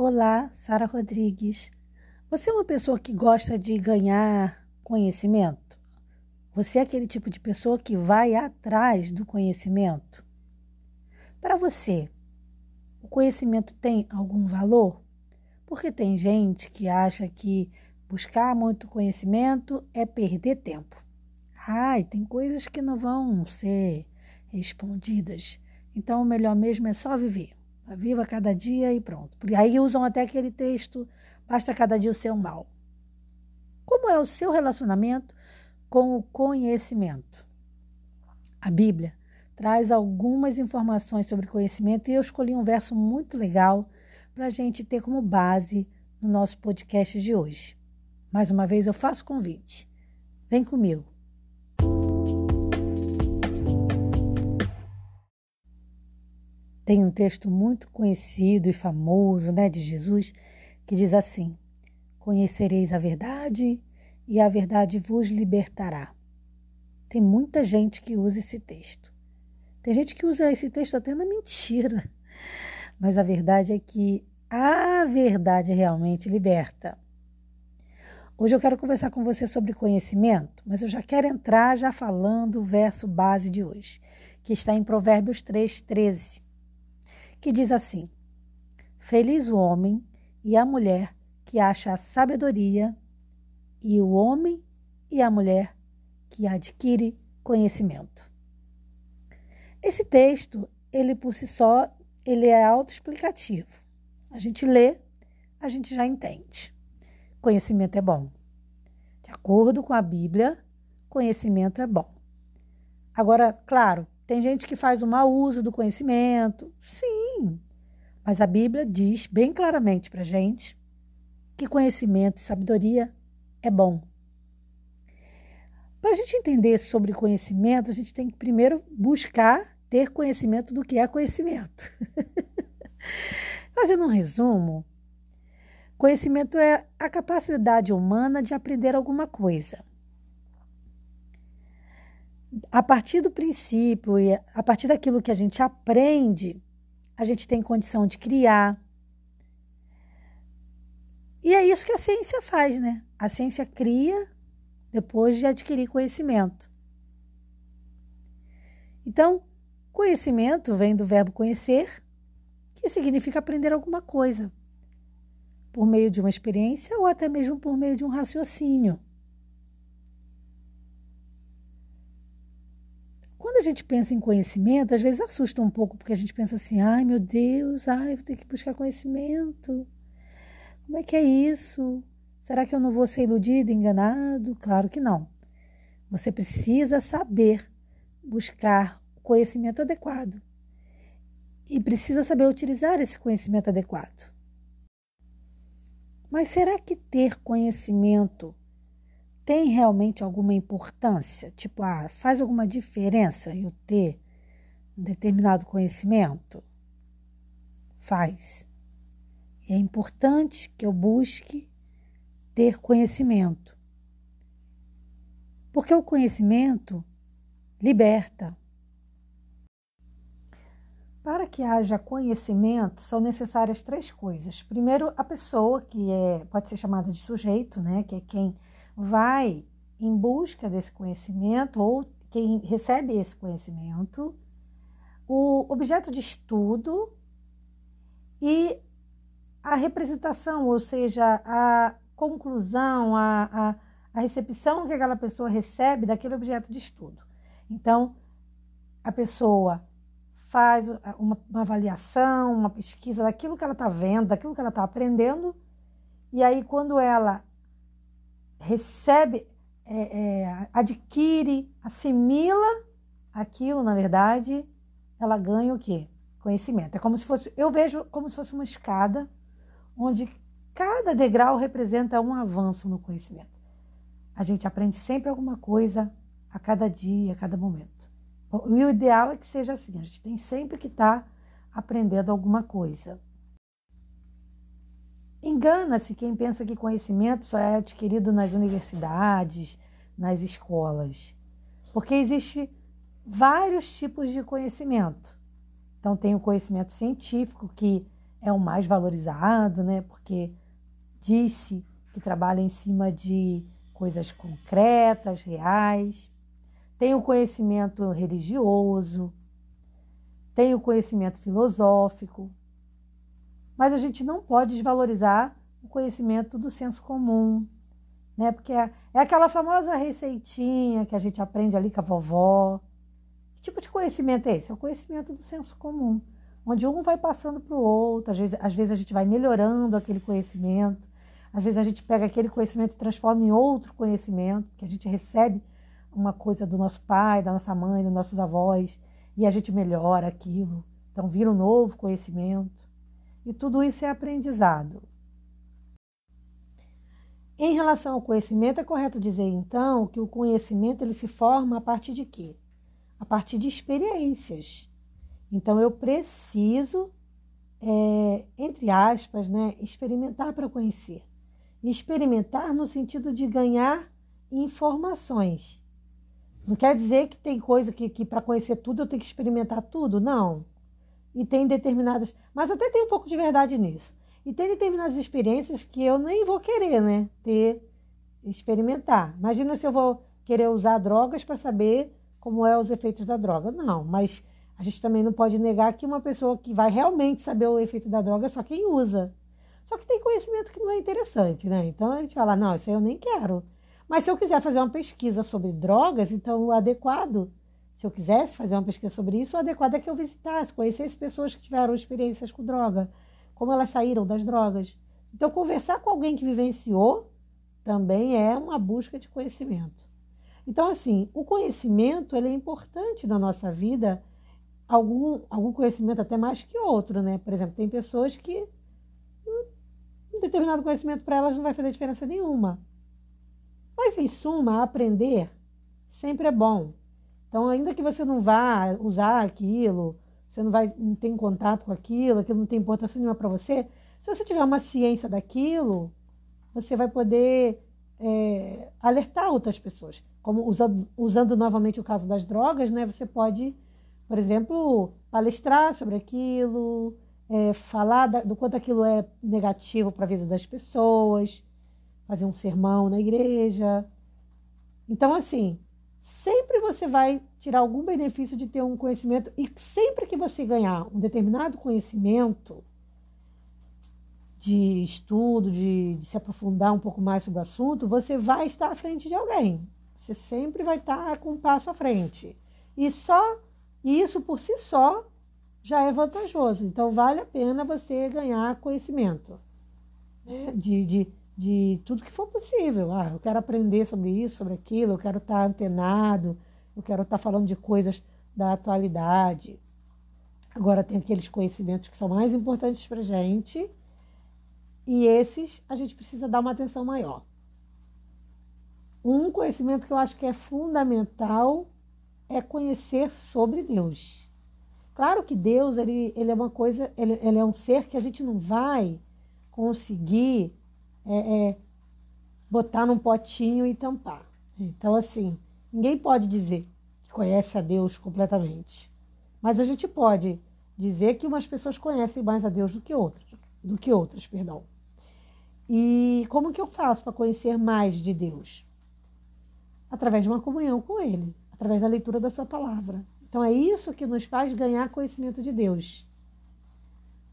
Olá, Sara Rodrigues. Você é uma pessoa que gosta de ganhar conhecimento? Você é aquele tipo de pessoa que vai atrás do conhecimento? Para você, o conhecimento tem algum valor? Porque tem gente que acha que buscar muito conhecimento é perder tempo. Ai, tem coisas que não vão ser respondidas. Então, o melhor mesmo é só viver. Viva cada dia e pronto. E aí usam até aquele texto: basta cada dia o seu mal. Como é o seu relacionamento com o conhecimento? A Bíblia traz algumas informações sobre conhecimento e eu escolhi um verso muito legal para a gente ter como base no nosso podcast de hoje. Mais uma vez eu faço convite. Vem comigo. Tem um texto muito conhecido e famoso, né, de Jesus, que diz assim: Conhecereis a verdade e a verdade vos libertará. Tem muita gente que usa esse texto. Tem gente que usa esse texto até na mentira. Mas a verdade é que a verdade realmente liberta. Hoje eu quero conversar com você sobre conhecimento, mas eu já quero entrar já falando o verso base de hoje, que está em Provérbios 3, 13, que diz assim: Feliz o homem e a mulher que acha a sabedoria, e o homem e a mulher que adquire conhecimento. Esse texto, ele por si só, ele é autoexplicativo. A gente lê, a gente já entende. Conhecimento é bom. De acordo com a Bíblia, conhecimento é bom. Agora, claro, tem gente que faz um mau uso do conhecimento. Sim, mas a Bíblia diz bem claramente para gente que conhecimento e sabedoria é bom. Para a gente entender sobre conhecimento, a gente tem que primeiro buscar ter conhecimento do que é conhecimento. Fazendo um resumo, conhecimento é a capacidade humana de aprender alguma coisa. A partir do princípio e a partir daquilo que a gente aprende, a gente tem condição de criar. E é isso que a ciência faz, né? A ciência cria depois de adquirir conhecimento. Então, conhecimento vem do verbo conhecer, que significa aprender alguma coisa, por meio de uma experiência ou até mesmo por meio de um raciocínio. Quando a gente pensa em conhecimento, às vezes assusta um pouco, porque a gente pensa assim: ai meu Deus, ai, vou ter que buscar conhecimento. Como é que é isso? Será que eu não vou ser iludido, enganado? Claro que não. Você precisa saber buscar o conhecimento adequado e precisa saber utilizar esse conhecimento adequado. Mas será que ter conhecimento tem realmente alguma importância? Tipo, ah, faz alguma diferença eu ter um determinado conhecimento? Faz. É importante que eu busque ter conhecimento. Porque o conhecimento liberta. Para que haja conhecimento, são necessárias três coisas. Primeiro, a pessoa, que é, pode ser chamada de sujeito, né, que é quem vai em busca desse conhecimento ou quem recebe esse conhecimento, o objeto de estudo e a representação, ou seja, a conclusão, a, a, a recepção que aquela pessoa recebe daquele objeto de estudo. Então, a pessoa faz uma, uma, avaliação, uma pesquisa daquilo que ela está vendo, daquilo que ela está aprendendo, e aí quando ela recebe, é, é, adquire, assimila aquilo, na verdade, ela ganha o quê? Conhecimento. É como se fosse, eu vejo como se fosse uma escada onde cada degrau representa um avanço no conhecimento. A gente aprende sempre alguma coisa a cada dia, a cada momento. E o ideal é que seja assim, a gente tem sempre que estar tá aprendendo alguma coisa. Engana-se quem pensa que conhecimento só é adquirido nas universidades, nas escolas, porque existe vários tipos de conhecimento. Então tem o conhecimento científico que é o mais valorizado, né? Porque disse que trabalha em cima de coisas concretas, reais. Tem o conhecimento religioso, tem o conhecimento filosófico, mas a gente não pode desvalorizar o conhecimento do senso comum, né? Porque é, é aquela famosa receitinha que a gente aprende ali com a vovó. Que tipo de conhecimento é esse? É o conhecimento do senso comum, onde um vai passando para o outro. Às vezes, às vezes a gente vai melhorando aquele conhecimento, às vezes a gente pega aquele conhecimento e transforma em outro conhecimento, que a gente recebe uma coisa do nosso pai, da nossa mãe, dos nossos avós, e a gente melhora aquilo. Então vira um novo conhecimento. E tudo isso é aprendizado. Em relação ao conhecimento, é correto dizer então que o conhecimento ele se forma a partir de quê? A partir de experiências. Então eu preciso, é, entre aspas, né, experimentar para conhecer. Experimentar no sentido de ganhar informações. Não quer dizer que tem coisa que, que para conhecer tudo eu tenho que experimentar tudo, não. E tem determinadas. Mas até tem um pouco de verdade nisso. E tem determinadas experiências que eu nem vou querer, né? Ter, experimentar. Imagina se eu vou querer usar drogas para saber como é os efeitos da droga. Não, mas a gente também não pode negar que uma pessoa que vai realmente saber o efeito da droga é só quem usa. Só que tem conhecimento que não é interessante, né? Então a gente fala, não, isso aí eu nem quero. Mas se eu quiser fazer uma pesquisa sobre drogas, então o adequado, se eu quisesse fazer uma pesquisa sobre isso, o adequado é que eu visitasse, conhecesse pessoas que tiveram experiências com droga como elas saíram das drogas. Então, conversar com alguém que vivenciou também é uma busca de conhecimento. Então, assim, o conhecimento ele é importante na nossa vida, algum, algum conhecimento até mais que outro, né? Por exemplo, tem pessoas que um determinado conhecimento para elas não vai fazer diferença nenhuma. Mas, em suma, aprender sempre é bom. Então, ainda que você não vá usar aquilo você não vai não tem contato com aquilo, aquilo não tem importância nenhuma para você. Se você tiver uma ciência daquilo, você vai poder é, alertar outras pessoas. Como usando, usando novamente o caso das drogas, né? Você pode, por exemplo, palestrar sobre aquilo, é, falar da, do quanto aquilo é negativo para a vida das pessoas, fazer um sermão na igreja. Então, assim, sempre você vai tirar algum benefício de ter um conhecimento e sempre que você ganhar um determinado conhecimento de estudo, de, de, se aprofundar um pouco mais sobre o assunto, você vai estar à frente de alguém. Você sempre vai estar com um passo à frente. E só isso por si só já é vantajoso. Então vale a pena você ganhar conhecimento né? de, de de tudo que for possível. Ah, eu quero aprender sobre isso, sobre aquilo, eu quero estar antenado, eu quero estar falando de coisas da atualidade. Agora tem aqueles conhecimentos que são mais importantes para a gente e esses a gente precisa dar uma atenção maior. Um conhecimento que eu acho que é fundamental é conhecer sobre Deus. Claro que Deus ele, ele é uma coisa, ele, ele é um ser que a gente não vai conseguir é, é, botar num potinho e tampar. Então, assim, ninguém pode dizer que conhece a Deus completamente. Mas a gente pode dizer que umas pessoas conhecem mais a Deus do que outras, do que outras, perdão. E como que eu faço para conhecer mais de Deus? Através de uma comunhão com Ele, através da leitura da Sua palavra. Então é isso que nos faz ganhar conhecimento de Deus.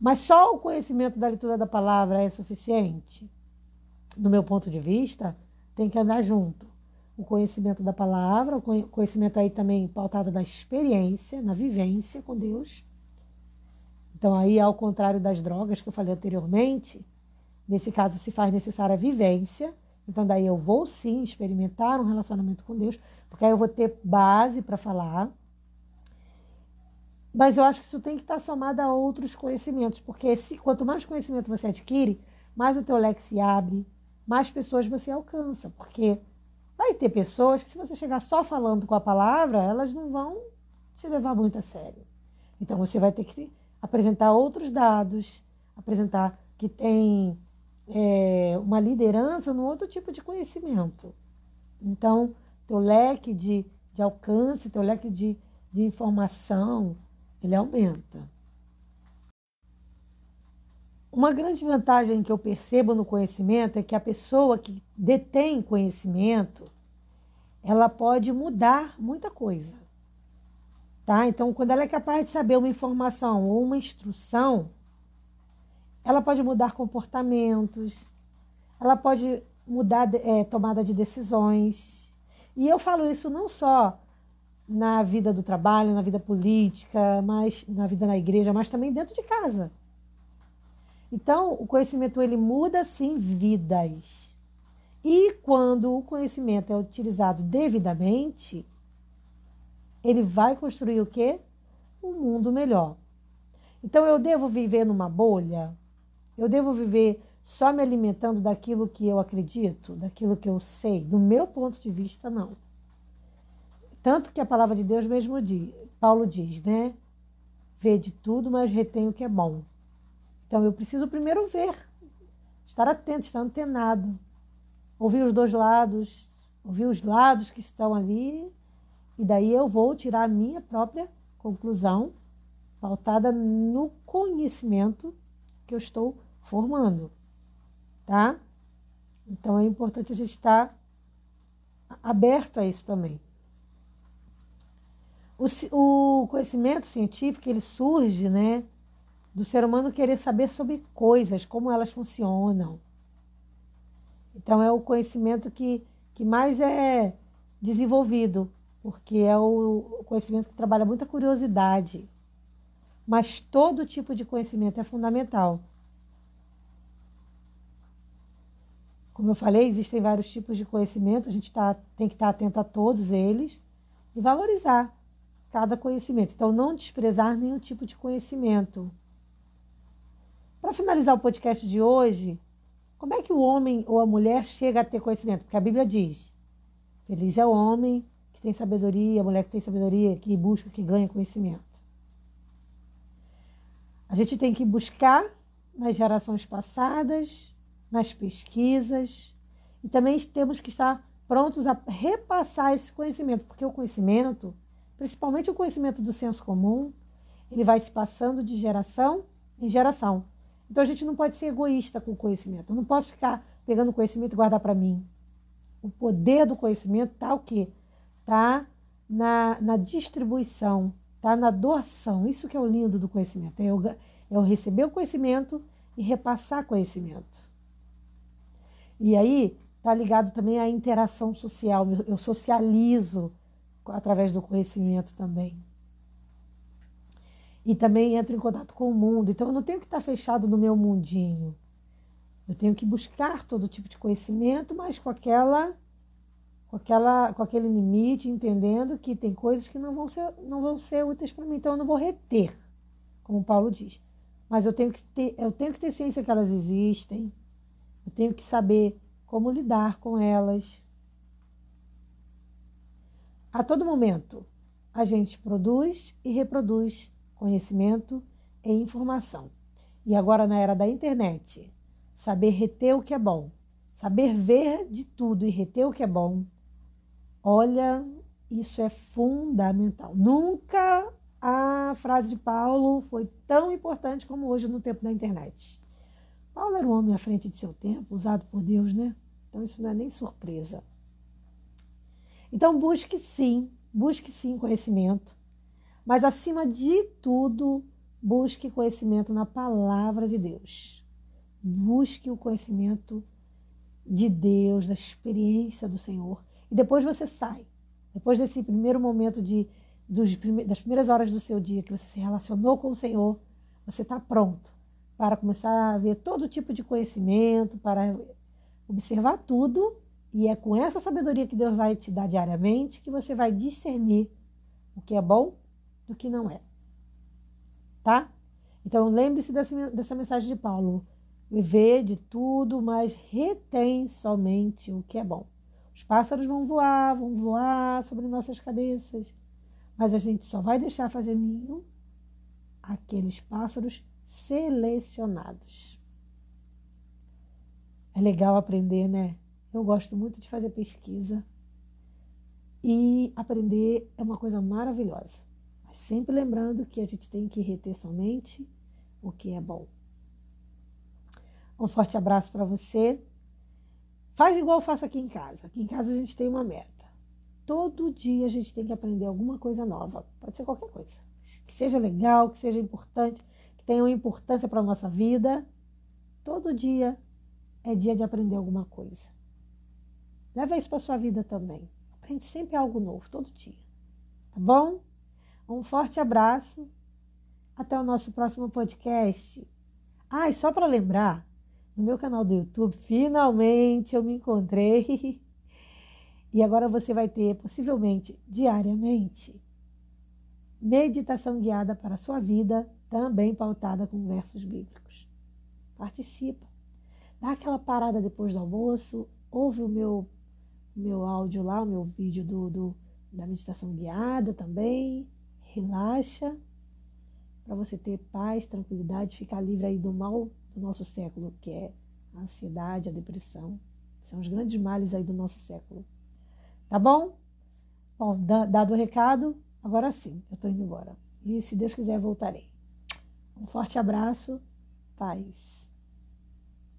Mas só o conhecimento da leitura da palavra é suficiente? No meu ponto de vista, tem que andar junto. O conhecimento da palavra, o conhecimento aí também pautado na experiência, na vivência com Deus. Então, aí, ao contrário das drogas que eu falei anteriormente, nesse caso se faz necessária a vivência. Então, daí eu vou sim experimentar um relacionamento com Deus, porque aí eu vou ter base para falar. Mas eu acho que isso tem que estar somado a outros conhecimentos, porque se, quanto mais conhecimento você adquire, mais o teu leque se abre, mais pessoas você alcança, porque vai ter pessoas que se você chegar só falando com a palavra, elas não vão te levar muito a sério. Então você vai ter que apresentar outros dados, apresentar que tem é, uma liderança no outro tipo de conhecimento. Então, teu leque de, de alcance, teu leque de, de informação, ele aumenta. Uma grande vantagem que eu percebo no conhecimento é que a pessoa que detém conhecimento, ela pode mudar muita coisa. Tá? Então, quando ela é capaz de saber uma informação ou uma instrução, ela pode mudar comportamentos, ela pode mudar é, tomada de decisões. E eu falo isso não só na vida do trabalho, na vida política, mas na vida na igreja, mas também dentro de casa. Então, o conhecimento ele muda sim vidas. E quando o conhecimento é utilizado devidamente, ele vai construir o quê? Um mundo melhor. Então eu devo viver numa bolha? Eu devo viver só me alimentando daquilo que eu acredito, daquilo que eu sei? Do meu ponto de vista, não. Tanto que a palavra de Deus mesmo diz, Paulo diz, né? Vê de tudo, mas retém o que é bom. Então eu preciso primeiro ver, estar atento, estar antenado, ouvir os dois lados, ouvir os lados que estão ali, e daí eu vou tirar a minha própria conclusão, pautada no conhecimento que eu estou formando, tá? Então é importante a gente estar aberto a isso também. O, o conhecimento científico ele surge, né? Do ser humano querer saber sobre coisas, como elas funcionam. Então, é o conhecimento que, que mais é desenvolvido, porque é o conhecimento que trabalha muita curiosidade. Mas todo tipo de conhecimento é fundamental. Como eu falei, existem vários tipos de conhecimento, a gente tá, tem que estar atento a todos eles e valorizar cada conhecimento. Então, não desprezar nenhum tipo de conhecimento. Para finalizar o podcast de hoje, como é que o homem ou a mulher chega a ter conhecimento? Porque a Bíblia diz: Feliz é o homem que tem sabedoria, a mulher que tem sabedoria, que busca, que ganha conhecimento. A gente tem que buscar nas gerações passadas, nas pesquisas, e também temos que estar prontos a repassar esse conhecimento, porque o conhecimento, principalmente o conhecimento do senso comum, ele vai se passando de geração em geração. Então a gente não pode ser egoísta com o conhecimento. Eu não posso ficar pegando conhecimento e guardar para mim. O poder do conhecimento está o quê? Está na, na distribuição, está na doação. Isso que é o lindo do conhecimento. É eu, é eu receber o conhecimento e repassar conhecimento. E aí está ligado também à interação social. Eu socializo através do conhecimento também e também entro em contato com o mundo. Então eu não tenho que estar fechado no meu mundinho. Eu tenho que buscar todo tipo de conhecimento, mas com aquela com aquela com aquele limite, entendendo que tem coisas que não vão ser não vão ser úteis para mim, então eu não vou reter, como Paulo diz. Mas eu tenho que ter eu tenho que ter ciência que elas existem. Eu tenho que saber como lidar com elas. A todo momento, a gente produz e reproduz conhecimento e informação. E agora, na era da internet, saber reter o que é bom, saber ver de tudo e reter o que é bom, olha, isso é fundamental. Nunca a frase de Paulo foi tão importante como hoje no tempo da internet. Paulo era um homem à frente de seu tempo, usado por Deus, né? Então isso não é nem surpresa. Então busque sim, busque sim conhecimento, mas, acima de tudo, busque conhecimento na palavra de Deus. Busque o conhecimento de Deus, da experiência do Senhor. E depois você sai. Depois desse primeiro momento de, dos, das primeiras horas do seu dia que você se relacionou com o Senhor, você está pronto para começar a ver todo tipo de conhecimento, para observar tudo. E é com essa sabedoria que Deus vai te dar diariamente que você vai discernir o que é bom do que não é. Tá? Então lembre-se dessa, dessa mensagem de Paulo. Vê de tudo, mas retém somente o que é bom. Os pássaros vão voar, vão voar sobre nossas cabeças, mas a gente só vai deixar fazer ninho aqueles pássaros selecionados. É legal aprender, né? Eu gosto muito de fazer pesquisa e aprender é uma coisa maravilhosa. Sempre lembrando que a gente tem que reter somente o que é bom. Um forte abraço para você. Faz igual eu faço aqui em casa. Aqui em casa a gente tem uma meta. Todo dia a gente tem que aprender alguma coisa nova. Pode ser qualquer coisa. Que seja legal, que seja importante, que tenha uma importância para a nossa vida. Todo dia é dia de aprender alguma coisa. Leva isso para sua vida também. Aprende sempre algo novo, todo dia. Tá bom? Um forte abraço. Até o nosso próximo podcast. Ah, e só para lembrar, no meu canal do YouTube, finalmente eu me encontrei E agora você vai ter, possivelmente diariamente, meditação guiada para a sua vida, também pautada com versos bíblicos. Participa. Dá aquela parada depois do almoço, ouve o meu, meu áudio lá, o meu vídeo do, do da meditação guiada também. Relaxa para você ter paz, tranquilidade, ficar livre aí do mal do nosso século, que é a ansiedade, a depressão. São os grandes males aí do nosso século. Tá bom? Bom, dado o recado, agora sim, eu estou indo embora. E se Deus quiser, voltarei. Um forte abraço, paz.